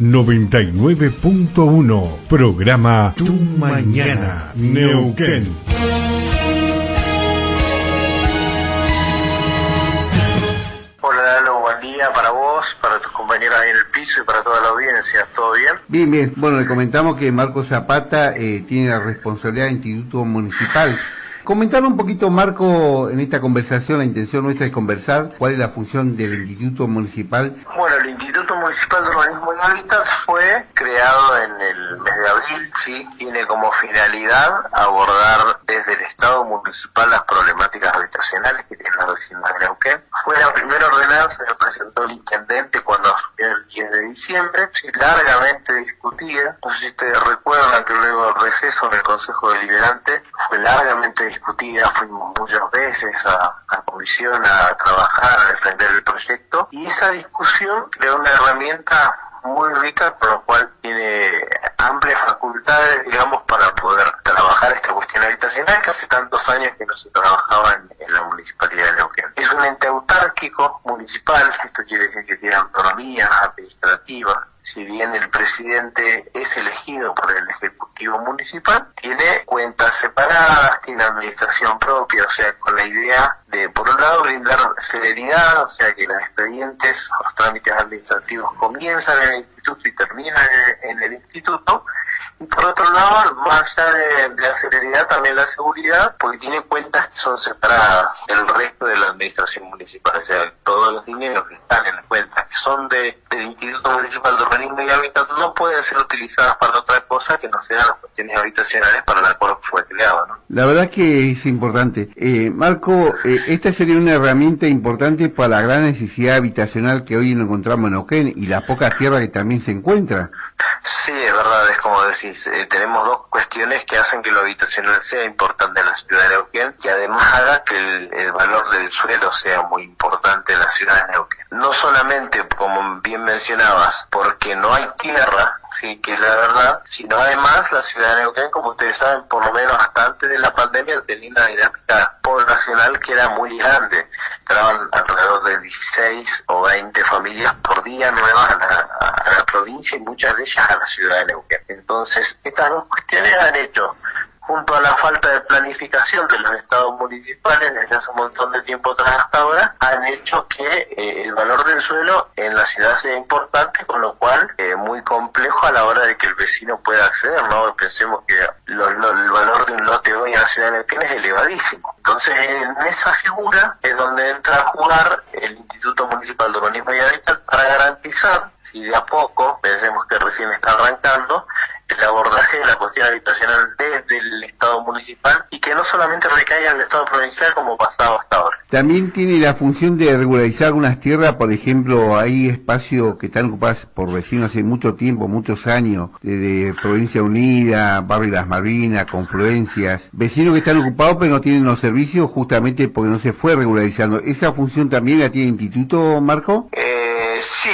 99.1 Programa Tu Mañana Neuquén. Hola buen día para vos, para tus compañeros ahí en el piso y para toda la audiencia. ¿Todo bien? Bien, bien. Bueno, le comentamos que Marco Zapata eh, tiene la responsabilidad del Instituto Municipal. Comentar un poquito, Marco, en esta conversación, la intención nuestra es conversar, cuál es la función del Instituto Municipal. Bueno, el Instituto Municipal de Urbanismo y Hábitat fue creado en el mes de abril, sí, tiene como finalidad abordar desde el Estado municipal las problemáticas habitacionales que tiene la vecindad de Neuquén. Fue la primera ordenanza que presentó el intendente cuando asumió el 10 de diciembre, sí, largamente discutida. No sé si ustedes recuerdan que luego del receso en el Consejo Deliberante fue largamente discutida, fuimos muchas veces a, a comisión a trabajar, a defender el proyecto y esa discusión creó una herramienta muy rica, por lo cual tiene amplias facultades, digamos, para poder trabajar esta cuestión habitacional que hace tantos años que no se trabajaba en, en la municipalidad de Neuquén. Es un ente autárquico municipal, esto quiere decir que tiene autonomía administrativa, si bien el presidente es elegido por el Ejecutivo Municipal, tiene cuentas separadas, tiene administración propia, o sea, con la idea de, por un lado, brindar celeridad, o sea, que los expedientes, los trámites administrativos comienzan en el instituto y terminan en, el instituto, y por otro lado, más allá de, de, la celeridad, también la seguridad, porque tiene cuentas que son separadas del resto de la administración municipal. O sea, todos los dineros que están en las cuentas que son de, del Instituto Municipal de Urbanismo y Hábitat no pueden ser utilizadas para otra cosa que no sean las cuestiones habitacionales para la cual fue creado. ¿no? La verdad que es importante. Eh, Marco, eh, esta sería una herramienta importante para la gran necesidad habitacional que hoy encontramos en Neuquén y la poca tierra que también se encuentra. Sí, es verdad, es como eh, tenemos dos cuestiones que hacen que lo habitacional sea importante en la ciudad de Neuquén y además haga que el, el, valor del suelo sea muy importante en la ciudad de Neuquén. No solamente, como bien mencionabas, porque no hay tierra, sí, que la verdad, sino además la ciudad de Neuquén, como ustedes saben, por lo menos hasta antes de la pandemia tenía una dinámica poblacional que era muy grande. Entraban alrededor de 16 o 20 familias por día nuevas a la, a la provincia y muchas de ellas a la ciudad de Neuquén. Entonces, estas dos cuestiones han hecho junto a la falta de planificación de los estados municipales desde hace un montón de tiempo atrás hasta ahora, han hecho que eh, el valor del suelo en la ciudad sea importante, con lo cual eh, muy complejo a la hora de que el vecino pueda acceder, ¿no? Pensemos que el valor de un lote hoy en la ciudad de Neuquén es elevadísimo. Entonces, en esa figura es donde entra a jugar el Instituto Municipal de Urbanismo y Hábitat para garantizar, si de a poco, pensemos que recién está arrancando, el abordaje de la cuestión habitacional desde el Estado municipal y que no solamente recaiga en el Estado provincial como pasaba hasta ahora. También tiene la función de regularizar algunas tierras, por ejemplo, hay espacios que están ocupados por vecinos hace mucho tiempo, muchos años, desde Provincia Unida, Barrio Las Malvinas, Confluencias, vecinos que están ocupados pero no tienen los servicios justamente porque no se fue regularizando. ¿Esa función también la tiene el Instituto, Marco? Eh, sí,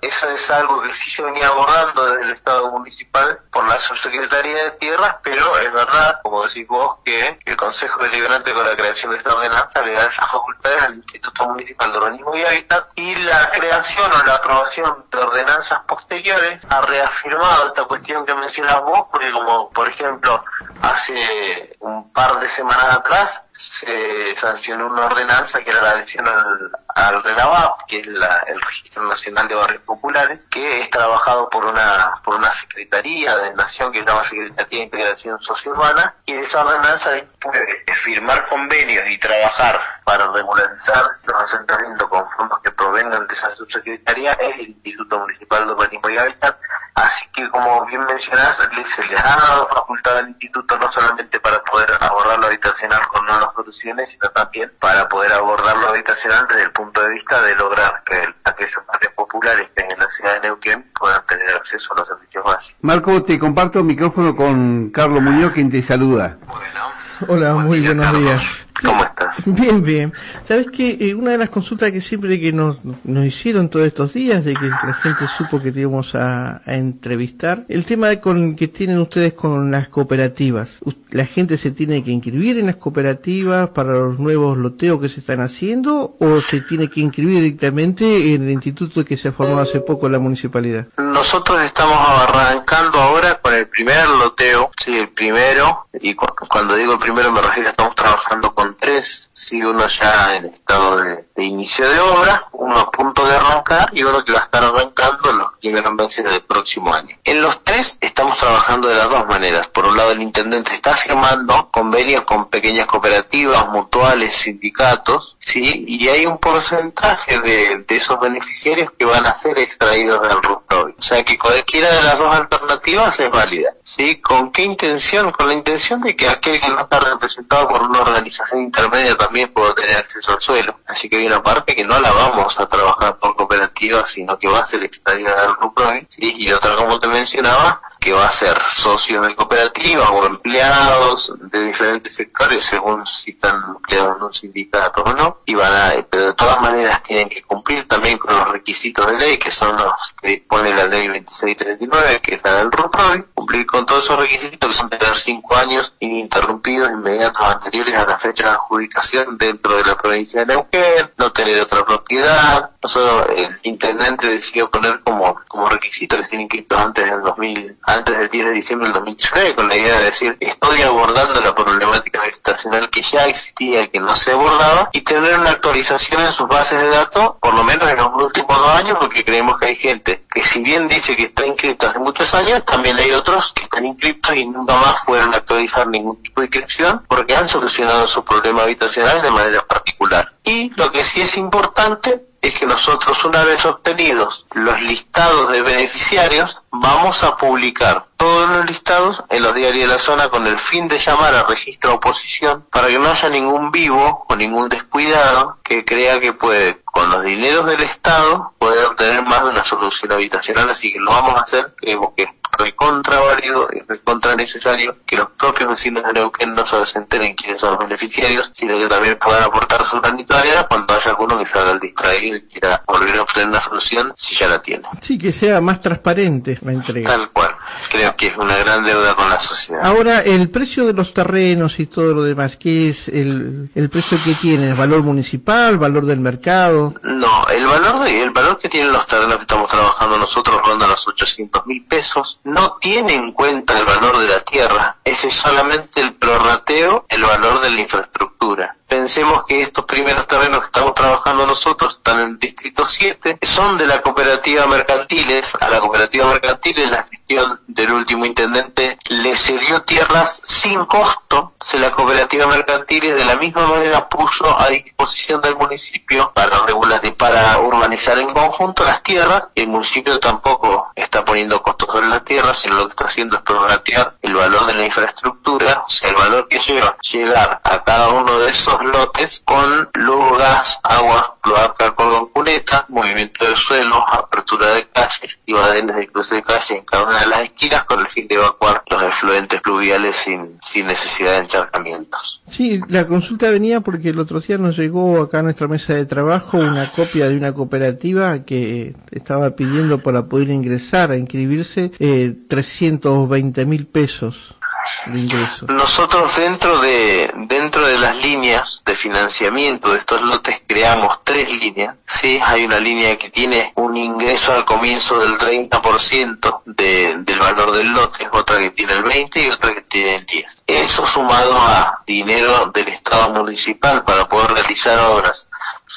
eso es algo que sí se venía abordando desde el Estado municipal por la Subsecretaría de Tierras, pero es verdad, como decís vos, que el Consejo Deliberante con la creación de esta ordenanza le da esas facultades al Instituto Municipal de Urbanismo y Hábitat y la creación o la aprobación de ordenanzas posteriores ha reafirmado esta cuestión que mencionas vos, porque como por ejemplo hace un par de semanas atrás se sancionó una ordenanza que era la adhesión al, al RENAVAP, que es la, el Registro Nacional de Barrios Populares, que es trabajado por una por una secretaría de nación que se llama Secretaría de Integración Sociourbana, y esa ordenanza puede firmar convenios y trabajar para regularizar los asentamientos con fondos que provengan de esa subsecretaría es el Instituto Municipal de Urbanismo y Hábitat, Así que, como bien mencionás, se les ha dado facultad al instituto no solamente para poder abordar lo habitacional con nuevas soluciones, sino también para poder abordar lo habitacional desde el punto de vista de lograr que el, aquellos barrios populares que en la ciudad de Neuquén puedan tener acceso a los servicios básicos. Marco, te comparto el micrófono con Carlos Muñoz, quien te saluda. Bueno. Hola, Buen muy día, buenos Carlos. días. ¿Cómo estás? Bien, bien. ¿Sabes que eh, Una de las consultas que siempre que nos, nos hicieron todos estos días, de que la gente supo que íbamos a, a entrevistar, el tema de con, que tienen ustedes con las cooperativas. ¿La gente se tiene que inscribir en las cooperativas para los nuevos loteos que se están haciendo o se tiene que inscribir directamente en el instituto que se ha formado hace poco en la municipalidad? Nosotros estamos arrancando ahora con el primer loteo, sí, el primero, y cu- cuando digo el primero me refiero, estamos trabajando con tres, sí, uno ya en estado de, inicio de obra, uno a punto de arrancar y uno que va a estar arrancando los primeros meses del próximo año. En los tres estamos trabajando de las dos maneras. Por un lado el intendente está firmando convenios con pequeñas cooperativas, mutuales, sindicatos, sí, y hay un porcentaje de, de esos beneficiarios que van a ser extraídos del RUPROVI. O sea que cualquiera de las dos alternativas es válida. ¿Sí? ¿Con qué intención? Con la intención de que aquel que no está representado por una organización intermedia también pueda tener acceso al suelo. Así que hay una parte que no la vamos a trabajar por cooperativas, sino que va a ser extraída del RUPROVI. ¿sí? Y otra, como te mencionaba, que va a ser socios de cooperativas o empleados de diferentes sectores según si están empleados en un sindicato o no y van a pero de todas maneras tienen que cumplir también con los requisitos de ley que son los que dispone la ley 2639 que es la del RUPROVI cumplir con todos esos requisitos que son tener cinco años ininterrumpidos inmediatos anteriores a la fecha de adjudicación dentro de la provincia de Neuquén no tener otra propiedad nosotros el intendente decidió poner como como requisito que estén inscritos antes del 2000 antes del 10 de diciembre del 2019 con la idea de decir estoy abordando la problemática habitacional que ya existía y que no se abordaba y tener una actualización en sus bases de datos por lo menos en los últimos dos años porque creemos que hay gente que si bien dice que está inscrita hace muchos años también hay otros que están inscritos y nunca más fueron a actualizar ningún tipo de inscripción porque han solucionado su problema habitacional de manera particular. Y lo que sí es importante es que nosotros una vez obtenidos los listados de beneficiarios vamos a publicar todos los listados en los diarios de la zona con el fin de llamar a registro oposición para que no haya ningún vivo o ningún descuidado que crea que puede con los dineros del Estado poder obtener más de una solución habitacional. Así que lo vamos a hacer. Creemos que es recontra válido y recontra necesario que los propios vecinos de Neuquén no solo se enteren quiénes son los beneficiarios, sino que también puedan aportar su granito cuando haya alguno que salga al distraído y quiera volver a obtener una solución si ya la tiene. Sí, que sea más transparente entrega. Tal cual. Creo que es una gran deuda con la sociedad. Ahora, el precio de los terrenos y todo lo demás, ¿qué es el, el precio que tiene? ¿El valor municipal, valor del mercado? No, el valor de, el valor que tienen los terrenos que estamos trabajando nosotros ronda los 800 mil pesos. No tiene en cuenta el valor de la tierra. Ese es solamente el prorrateo, el valor de la infraestructura. Pensemos que estos primeros terrenos que estamos trabajando nosotros están en el distrito 7, son de la cooperativa Mercantiles. A la cooperativa Mercantiles la gestión del último intendente le cedió tierras sin costo. Se la cooperativa Mercantiles de la misma manera puso a disposición del municipio para regular para urbanizar en conjunto las tierras. El municipio tampoco está poniendo costos sobre las tierras, sino lo que está haciendo es prorratear el valor de la infraestructura, o sea, el valor que lleva llegar a cada uno de esos lotes con luz, gas, agua, cloaca, cordón cuneta, movimiento de suelo, apertura de calles y badenes de cruce de calle en cada una de las esquinas con el fin de evacuar los efluentes pluviales sin, sin necesidad de encharcamientos. Sí, la consulta venía porque el otro día nos llegó acá a nuestra mesa de trabajo una copia de una cooperativa que estaba pidiendo para poder ingresar, a inscribirse, eh, 320 mil pesos. Nosotros dentro de dentro de las líneas de financiamiento de estos lotes creamos tres líneas. Sí, hay una línea que tiene un ingreso al comienzo del 30% de, del valor del lote, otra que tiene el 20 y otra que tiene el 10. Eso sumado a dinero del Estado municipal para poder realizar obras,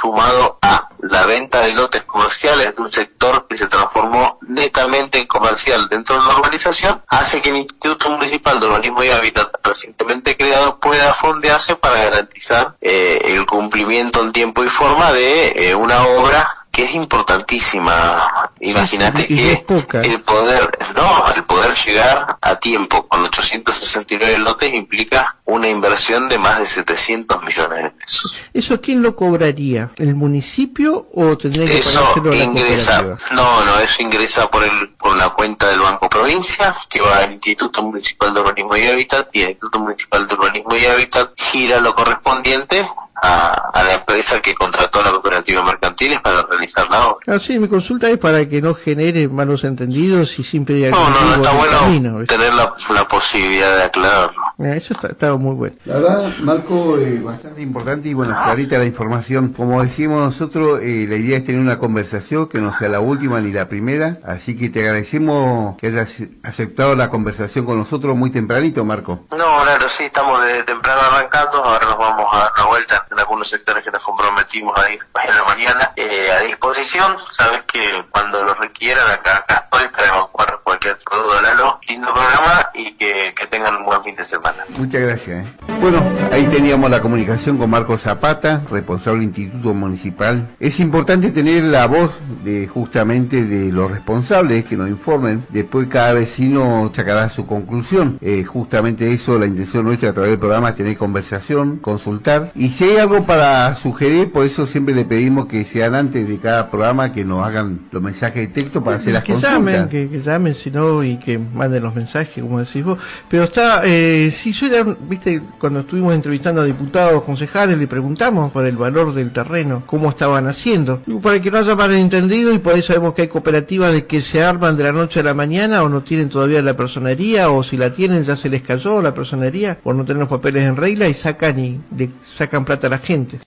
sumado a la venta de lotes comerciales de un sector que se transformó netamente en comercial dentro de la urbanización, hace que el Instituto Municipal de Urbanismo y Hábitat recientemente creado pueda fondearse para garantizar eh, el cumplimiento en tiempo y forma de eh, una obra que es importantísima. Imagínate que el poder, no, el poder llegar a tiempo con 869 lotes implica una inversión de más de 700 millones de pesos. ¿Eso quién lo cobraría? ¿El municipio o tendría que Eso a la ingresa, no, no, eso ingresa por el por la cuenta del Banco Provincia, que va al Instituto Municipal de Urbanismo y Hábitat, y el Instituto Municipal de Urbanismo y Hábitat gira lo correspondiente a, la empresa que contrató a la cooperativa mercantil para realizar la obra. Ah, sí, mi consulta es para que no genere malos entendidos y siempre haya No, no, está bueno tener la, posibilidad de aclararlo. Ah, eso está, muy bueno. La verdad, Marco, eh, bastante importante y bueno, clarita la información. Como decimos nosotros, eh, la idea es tener una conversación que no sea la última ni la primera, así que te agradecemos que hayas aceptado la conversación con nosotros muy tempranito, Marco. No, claro, sí, estamos de temprano arrancando, ahora nos vamos a dar una vuelta en algunos sectores que nos comprometimos a ir en la mañana eh, a disposición, sabes que cuando lo requieran acá, acá estoy para evacuar cualquier producto Lalo, lindo programa y que, que tengan un buen fin de semana. Muchas gracias. ¿eh? Bueno, ahí teníamos la comunicación con Marco Zapata, responsable del Instituto Municipal. Es importante tener la voz de justamente de los responsables que nos informen. Después cada vecino sacará su conclusión. Eh, justamente eso, la intención nuestra a través del programa, tener conversación, consultar. Y si hay algo para sugerir, por eso siempre le pedimos que sean antes de cada programa que nos hagan los mensajes de texto para hacer las que consultas. Llamen, que, llamen, si no, y que manden los mensajes, como decís vos. Pero está, eh, si suele, viste, cuando estuvimos entrevistando a diputados, concejales, le preguntamos por el valor del terreno, cómo estaban haciendo. Para que no haya malentendido, y por ahí sabemos que hay cooperativas de que se arman de la noche a la mañana o no tienen todavía la personería, o si la tienen ya se les cayó la personería, por no tener los papeles en regla y sacan y le sacan plata a la gente.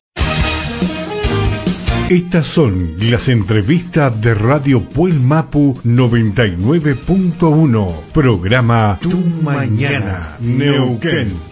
Estas son las entrevistas de Radio Puel Mapu 99.1, programa Tu Mañana, Neuquén.